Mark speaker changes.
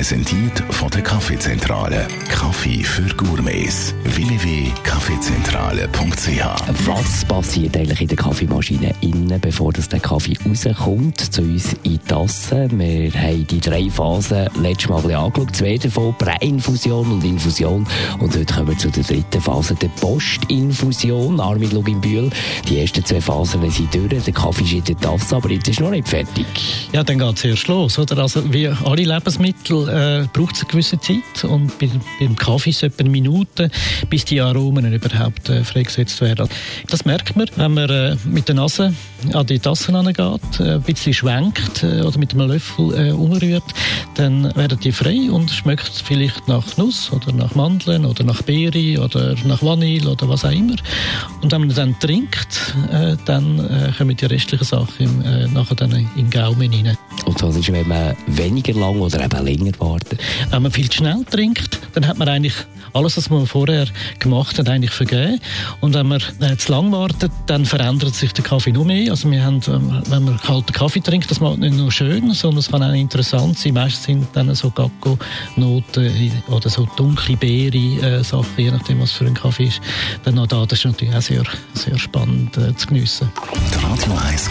Speaker 1: Präsentiert von der Kaffeezentrale. Kaffee für Gourmets. www.kaffeezentrale.ch
Speaker 2: Was passiert eigentlich in der Kaffeemaschine innen, bevor das der Kaffee rauskommt zu uns in die Tasse? Wir haben die drei Phasen letztes Mal ein bisschen angeschaut. Zwei davon, Präinfusion und Infusion. Und heute kommen wir zu der dritten Phase, der Postinfusion. Armin Luginbühl, die ersten zwei Phasen sind durch. Der Kaffee ist in der Tasse, aber jetzt ist noch nicht fertig.
Speaker 3: Ja, dann geht es erst los. Oder? Also, wie alle Lebensmittel äh, braucht es eine gewisse Zeit und bei, beim Kaffee ist es etwa eine Minute, bis die Aromen überhaupt äh, freigesetzt werden. Das merkt man, wenn man äh, mit der Nase an die Tasse angeht, äh, ein bisschen schwenkt äh, oder mit einem Löffel äh, umrührt, dann werden die frei und schmeckt vielleicht nach Nuss oder nach Mandeln oder nach Beere oder nach Vanille oder was auch immer. Und wenn man dann trinkt, äh, dann kommen die restlichen Sachen im, nachher dann in den Gaumen rein.
Speaker 2: Und was ist, man weniger lang oder eben länger wartet?
Speaker 3: Wenn man viel zu schnell trinkt, dann hat man eigentlich alles, was man vorher gemacht hat, eigentlich vergeben. Und wenn man äh, zu lang wartet, dann verändert sich der Kaffee noch mehr. Also wir haben, ähm, wenn man kalten Kaffee trinkt, das macht nicht nur schön, sondern es kann auch interessant sein. Meistens sind dann so Gacko-Noten oder so dunkle Beere-Sachen, je nachdem, was für ein Kaffee ist. Dann noch da, das ist natürlich auch sehr, sehr spannend äh, zu geniessen.
Speaker 1: Die Radio 1